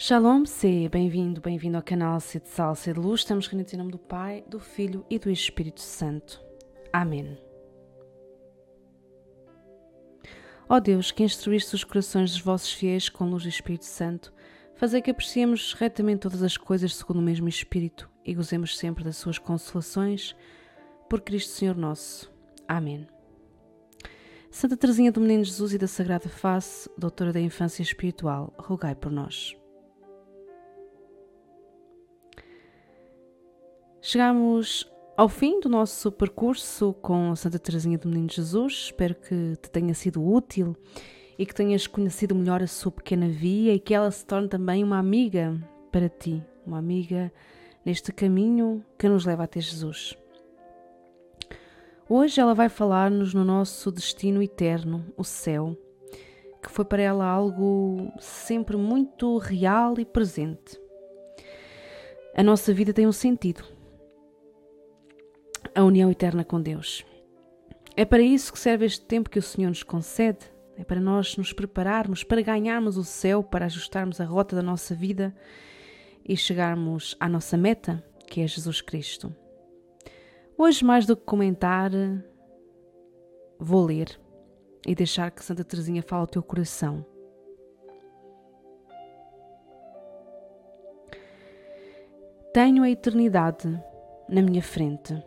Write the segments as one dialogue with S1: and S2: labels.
S1: Shalom, seja bem-vindo, bem-vindo ao canal C de Sal, C de Luz. Estamos reunidos em nome do Pai, do Filho e do Espírito Santo. Amém. Ó Deus, que instruíste os corações dos vossos fiéis com luz do Espírito Santo, fazei que apreciemos retamente todas as coisas segundo o mesmo Espírito e gozemos sempre das suas consolações, por Cristo Senhor nosso. Amém. Santa Teresinha do Menino Jesus e da Sagrada Face, doutora da infância espiritual, rogai por nós. Chegamos ao fim do nosso percurso com Santa Teresinha do Menino Jesus. Espero que te tenha sido útil e que tenhas conhecido melhor a sua pequena via e que ela se torne também uma amiga para ti, uma amiga neste caminho que nos leva até Jesus. Hoje ela vai falar-nos no nosso destino eterno, o céu, que foi para ela algo sempre muito real e presente. A nossa vida tem um sentido a união eterna com Deus. É para isso que serve este tempo que o Senhor nos concede. É para nós nos prepararmos, para ganharmos o céu, para ajustarmos a rota da nossa vida e chegarmos à nossa meta, que é Jesus Cristo. Hoje, mais do que comentar, vou ler e deixar que Santa Teresinha fale ao teu coração. Tenho a eternidade na minha frente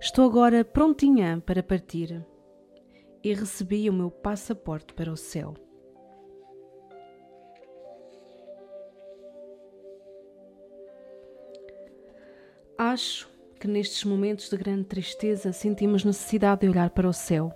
S1: Estou agora prontinha para partir e recebi o meu passaporte para o céu. Acho que nestes momentos de grande tristeza sentimos necessidade de olhar para o céu.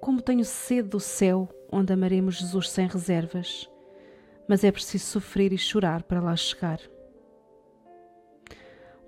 S1: Como tenho sede do céu, onde amaremos Jesus sem reservas, mas é preciso sofrer e chorar para lá chegar.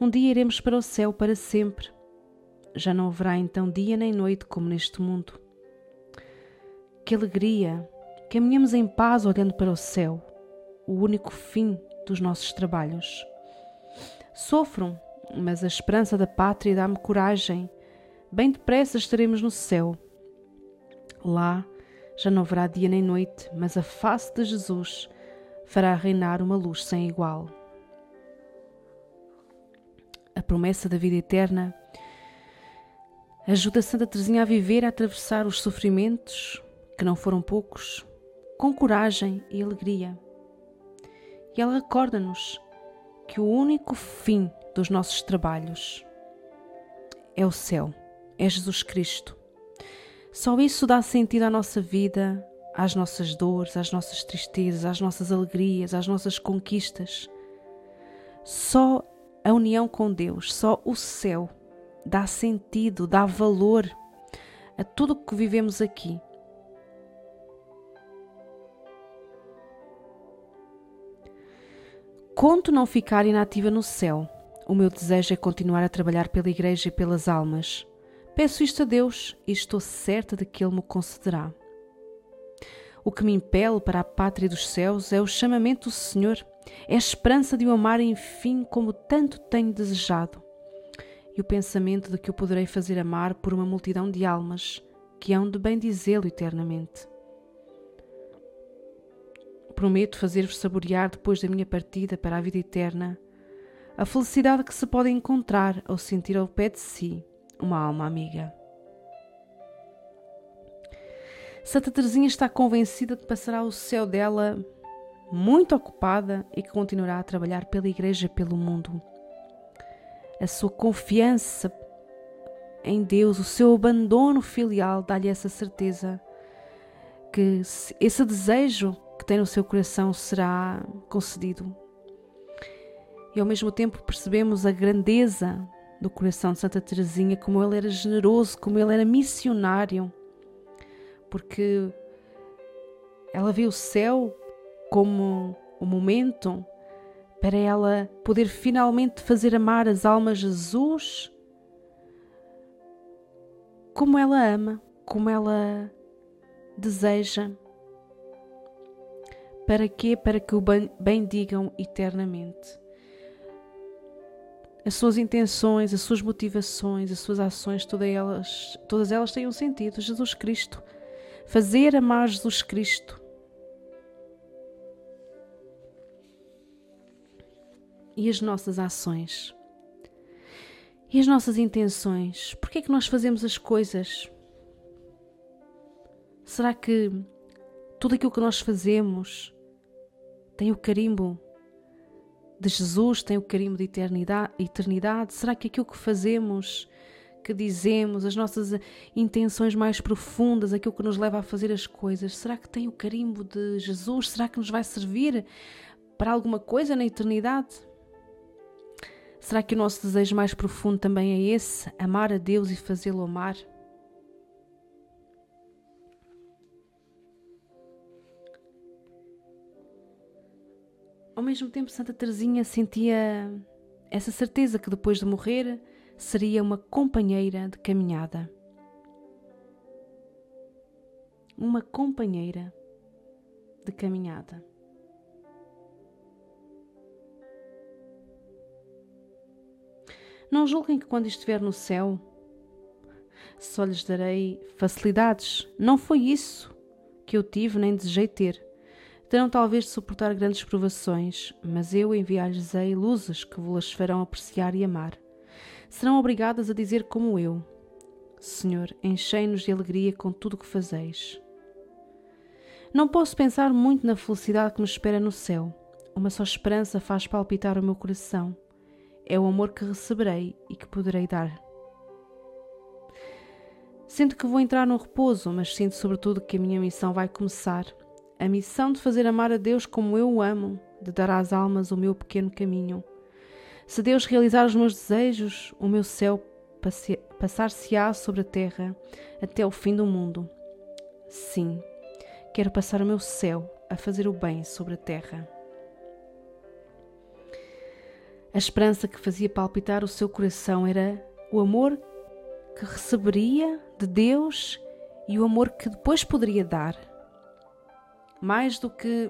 S1: Um dia iremos para o céu para sempre. Já não haverá então dia nem noite como neste mundo. Que alegria! Caminhamos em paz olhando para o céu, o único fim dos nossos trabalhos. Sofro, mas a esperança da pátria dá-me coragem. Bem depressa estaremos no céu. Lá já não haverá dia nem noite, mas a face de Jesus fará reinar uma luz sem igual a promessa da vida eterna, ajuda Santa Teresinha a viver, a atravessar os sofrimentos, que não foram poucos, com coragem e alegria. E ela recorda-nos que o único fim dos nossos trabalhos é o céu, é Jesus Cristo. Só isso dá sentido à nossa vida, às nossas dores, às nossas tristezas, às nossas alegrias, às nossas conquistas. Só a união com Deus, só o céu dá sentido, dá valor a tudo o que vivemos aqui. Conto não ficar inativa no céu. O meu desejo é continuar a trabalhar pela Igreja e pelas almas. Peço isto a Deus e estou certa de que Ele me concederá. O que me impele para a pátria dos céus é o chamamento do Senhor é a esperança de o amar enfim como tanto tenho desejado. E o pensamento de que o poderei fazer amar por uma multidão de almas que hão de bendizê-lo eternamente. Prometo fazer-vos saborear depois da minha partida para a vida eterna a felicidade que se pode encontrar ao sentir ao pé de si uma alma amiga. Santa Teresinha está convencida de passará o céu dela muito ocupada e que continuará a trabalhar pela Igreja pelo mundo. A sua confiança em Deus, o seu abandono filial, dá-lhe essa certeza que esse desejo que tem no seu coração será concedido. E ao mesmo tempo percebemos a grandeza do coração de Santa Teresinha, como ele era generoso, como ele era missionário, porque ela viu o céu como o momento para ela poder finalmente fazer amar as almas Jesus como ela ama, como ela deseja. Para quê? Para que o bendigam eternamente. As suas intenções, as suas motivações, as suas ações, todas elas, todas elas têm um sentido. Jesus Cristo. Fazer amar Jesus Cristo e as nossas ações? E as nossas intenções? Por que é que nós fazemos as coisas? Será que tudo aquilo que nós fazemos tem o carimbo de Jesus, tem o carimbo de eternidade, eternidade? Será que aquilo que fazemos, que dizemos, as nossas intenções mais profundas, aquilo que nos leva a fazer as coisas, será que tem o carimbo de Jesus? Será que nos vai servir para alguma coisa na eternidade? Será que o nosso desejo mais profundo também é esse? Amar a Deus e fazê-lo amar? Ao mesmo tempo, Santa Teresinha sentia essa certeza que depois de morrer seria uma companheira de caminhada. Uma companheira de caminhada. Não julguem que quando estiver no céu só lhes darei facilidades. Não foi isso que eu tive nem desejei ter. Terão talvez de suportar grandes provações, mas eu enviar-lhes-ei luzes que vos farão apreciar e amar. Serão obrigadas a dizer como eu: Senhor, enchei-nos de alegria com tudo o que fazeis. Não posso pensar muito na felicidade que me espera no céu. Uma só esperança faz palpitar o meu coração é o amor que receberei e que poderei dar. Sinto que vou entrar no repouso, mas sinto sobretudo que a minha missão vai começar. A missão de fazer amar a Deus como eu o amo, de dar às almas o meu pequeno caminho. Se Deus realizar os meus desejos, o meu céu passar-se-á sobre a terra até o fim do mundo. Sim, quero passar o meu céu a fazer o bem sobre a terra. A esperança que fazia palpitar o seu coração era o amor que receberia de Deus e o amor que depois poderia dar. Mais do que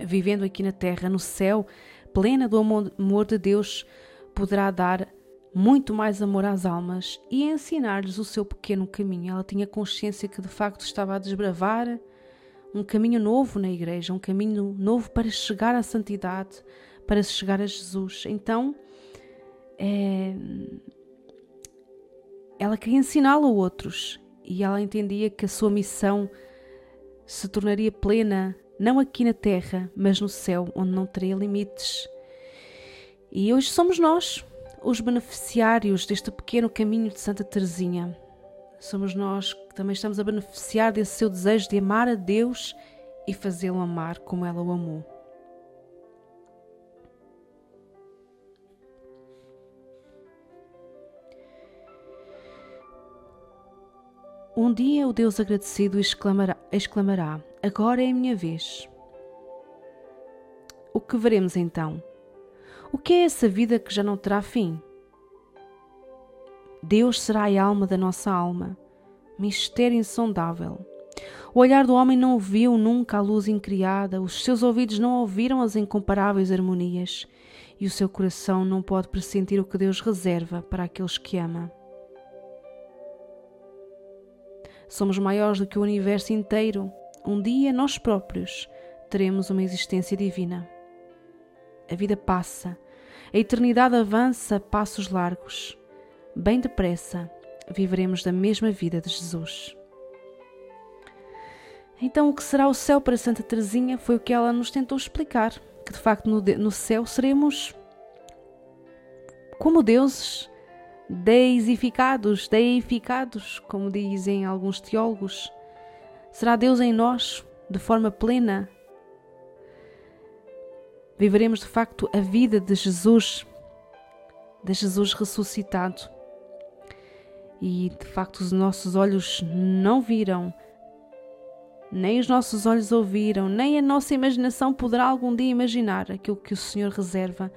S1: vivendo aqui na terra, no céu, plena do amor de Deus, poderá dar muito mais amor às almas e ensinar-lhes o seu pequeno caminho. Ela tinha consciência que de facto estava a desbravar um caminho novo na igreja, um caminho novo para chegar à santidade, para se chegar a Jesus. Então, é, ela queria ensiná-lo a outros e ela entendia que a sua missão se tornaria plena não aqui na terra, mas no céu, onde não teria limites. E hoje somos nós os beneficiários deste pequeno caminho de Santa Teresinha. Somos nós que também estamos a beneficiar desse seu desejo de amar a Deus e fazê-lo amar como ela o amou. Um dia o Deus agradecido exclamará, exclamará: Agora é a minha vez. O que veremos então? O que é essa vida que já não terá fim? Deus será a alma da nossa alma, mistério insondável. O olhar do homem não viu nunca a luz incriada, os seus ouvidos não ouviram as incomparáveis harmonias, e o seu coração não pode pressentir o que Deus reserva para aqueles que ama. Somos maiores do que o universo inteiro. Um dia nós próprios teremos uma existência divina. A vida passa, a eternidade avança a passos largos. Bem depressa viveremos da mesma vida de Jesus. Então, o que será o céu para Santa Teresinha foi o que ela nos tentou explicar: que de facto no, no céu seremos como deuses deificados, deificados, como dizem alguns teólogos. Será Deus em nós de forma plena? Viveremos de facto a vida de Jesus, de Jesus ressuscitado. E de facto os nossos olhos não viram, nem os nossos olhos ouviram, nem a nossa imaginação poderá algum dia imaginar aquilo que o Senhor reserva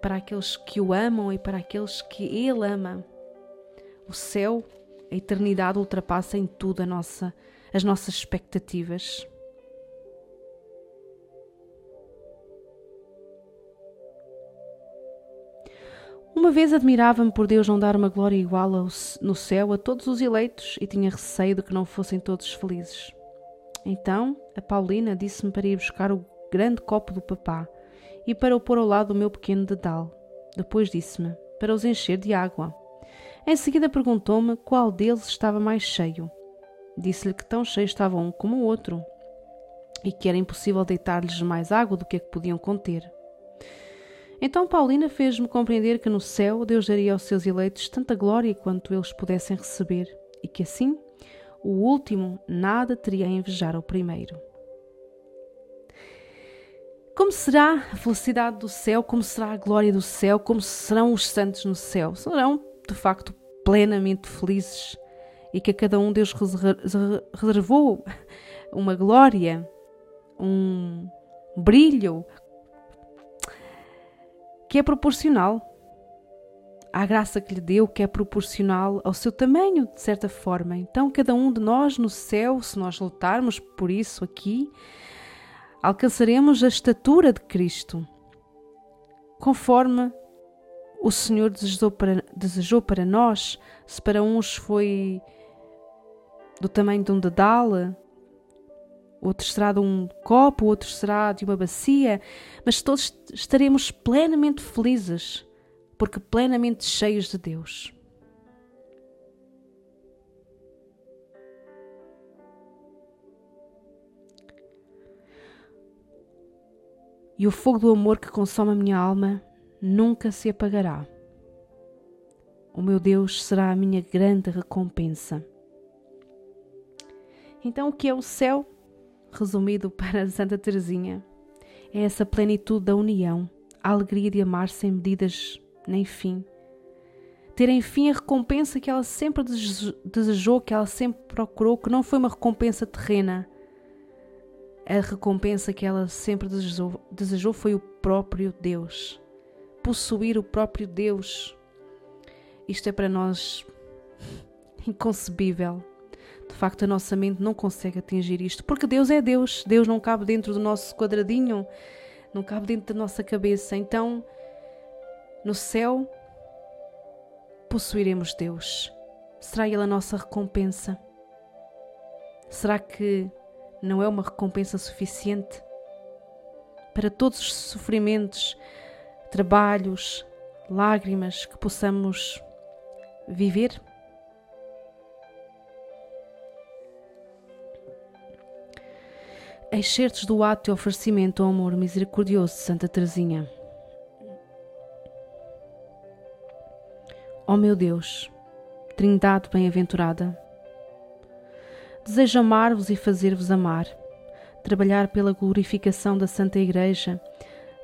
S1: para aqueles que o amam e para aqueles que Ele ama. O céu, a eternidade ultrapassa em tudo nossa, as nossas expectativas. Uma vez admirava-me por Deus não dar uma glória igual no céu a todos os eleitos e tinha receio de que não fossem todos felizes. Então a Paulina disse-me para ir buscar o grande copo do papá e para o pôr ao lado do meu pequeno dedal. Depois disse-me para os encher de água. Em seguida perguntou-me qual deles estava mais cheio. Disse-lhe que tão cheio estava um como o outro e que era impossível deitar-lhes mais água do que a que podiam conter. Então Paulina fez-me compreender que no céu Deus daria aos seus eleitos tanta glória quanto eles pudessem receber, e que assim o último nada teria a invejar ao primeiro. Como será a felicidade do céu? Como será a glória do céu? Como serão os santos no céu? Serão, de facto, plenamente felizes e que a cada um Deus reservou uma glória, um brilho que é proporcional à graça que lhe deu, que é proporcional ao seu tamanho, de certa forma. Então, cada um de nós no céu, se nós lutarmos por isso aqui, alcançaremos a estatura de Cristo, conforme o Senhor desejou para, desejou para nós. Se para uns foi do tamanho de um dedal, outro será de um copo, outro será de uma bacia, mas todos estaremos plenamente felizes, porque plenamente cheios de Deus. E o fogo do amor que consome a minha alma nunca se apagará. O meu Deus será a minha grande recompensa. Então, o que é o céu? resumido para Santa Teresinha, é essa plenitude da união, a alegria de amar sem medidas nem fim. Ter enfim a recompensa que ela sempre desejou, que ela sempre procurou, que não foi uma recompensa terrena. A recompensa que ela sempre desejou, desejou foi o próprio Deus. Possuir o próprio Deus. Isto é para nós inconcebível. De facto, a nossa mente não consegue atingir isto, porque Deus é Deus. Deus não cabe dentro do nosso quadradinho, não cabe dentro da nossa cabeça. Então, no céu, possuiremos Deus. Será Ele a nossa recompensa? Será que não é uma recompensa suficiente para todos os sofrimentos, trabalhos, lágrimas que possamos viver? Excertos do ato e oferecimento ao amor misericordioso de Santa Teresinha. Ó oh meu Deus, Trindade bem-aventurada, desejo amar-vos e fazer-vos amar, trabalhar pela glorificação da Santa Igreja,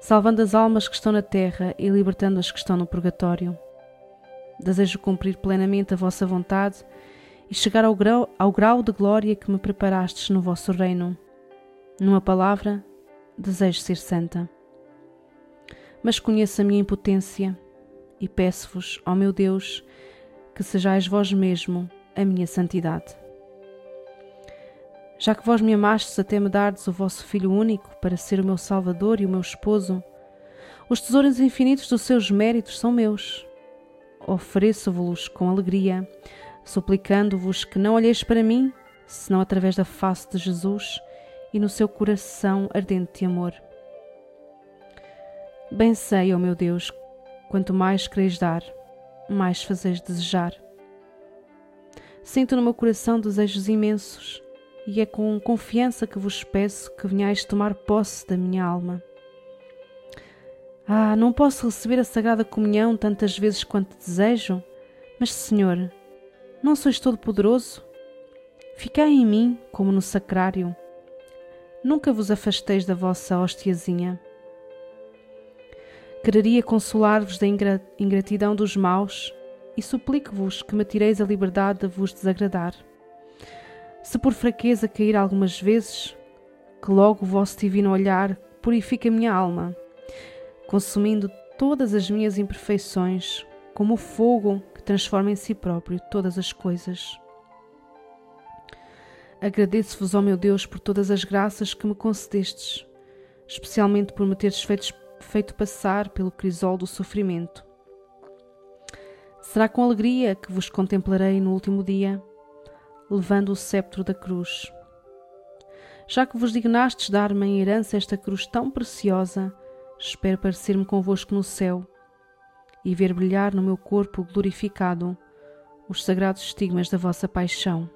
S1: salvando as almas que estão na terra e libertando as que estão no purgatório. Desejo cumprir plenamente a vossa vontade e chegar ao grau, ao grau de glória que me preparastes no vosso reino numa palavra, desejo ser santa. Mas conheço a minha impotência e peço-vos, ó meu Deus, que sejais vós mesmo a minha santidade. Já que vós me amastes até me dardes o vosso Filho único para ser o meu Salvador e o meu esposo, os tesouros infinitos dos seus méritos são meus. Ofereço-vos com alegria, suplicando-vos que não olheis para mim, senão através da face de Jesus e no seu coração ardente de amor. Bem sei, ó oh meu Deus, quanto mais quereis dar, mais fazeis desejar. Sinto no meu coração desejos imensos, e é com confiança que vos peço que venhais tomar posse da minha alma. Ah, não posso receber a Sagrada Comunhão tantas vezes quanto desejo, mas, Senhor, não sois todo-poderoso? Ficai em mim como no sacrário nunca vos afasteis da vossa hostiazinha. Quereria consolar-vos da ingratidão dos maus e suplico-vos que me tireis a liberdade de vos desagradar. Se por fraqueza cair algumas vezes, que logo o vosso divino olhar purifique a minha alma, consumindo todas as minhas imperfeições, como o fogo que transforma em si próprio todas as coisas. Agradeço-vos, ó meu Deus, por todas as graças que me concedestes, especialmente por me teres feito, feito passar pelo crisol do sofrimento. Será com alegria que vos contemplarei no último dia, levando o sceptro da cruz. Já que vos dignastes dar-me em herança esta cruz tão preciosa, espero parecer-me convosco no céu e ver brilhar no meu corpo glorificado os sagrados estigmas da vossa paixão.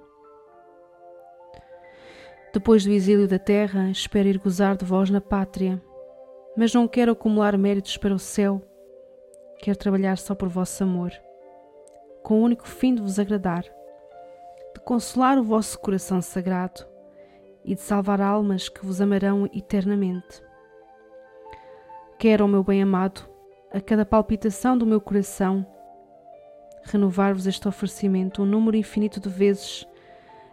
S1: Depois do exílio da terra, espero ir gozar de vós na pátria, mas não quero acumular méritos para o céu, quero trabalhar só por vosso amor, com o único fim de vos agradar, consolar o vosso coração sagrado e de salvar almas que vos amarão eternamente. Quero, meu bem-amado, a cada palpitação do meu coração, renovar-vos este oferecimento um número infinito de vezes,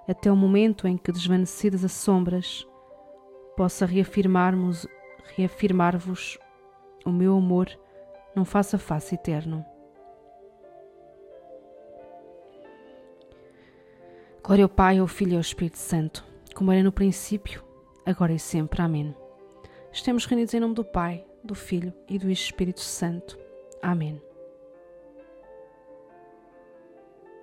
S1: até o momento em que, desvanecidas as sombras, possa reafirmarmos, reafirmar-vos o meu amor num face a face eterno. Glória ao Pai, ao Filho e ao Espírito Santo, como era no princípio, agora e sempre. Amém. Estamos reunidos em nome do Pai, do Filho e do Espírito Santo. Amém.